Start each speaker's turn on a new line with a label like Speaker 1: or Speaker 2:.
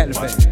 Speaker 1: Caliphate.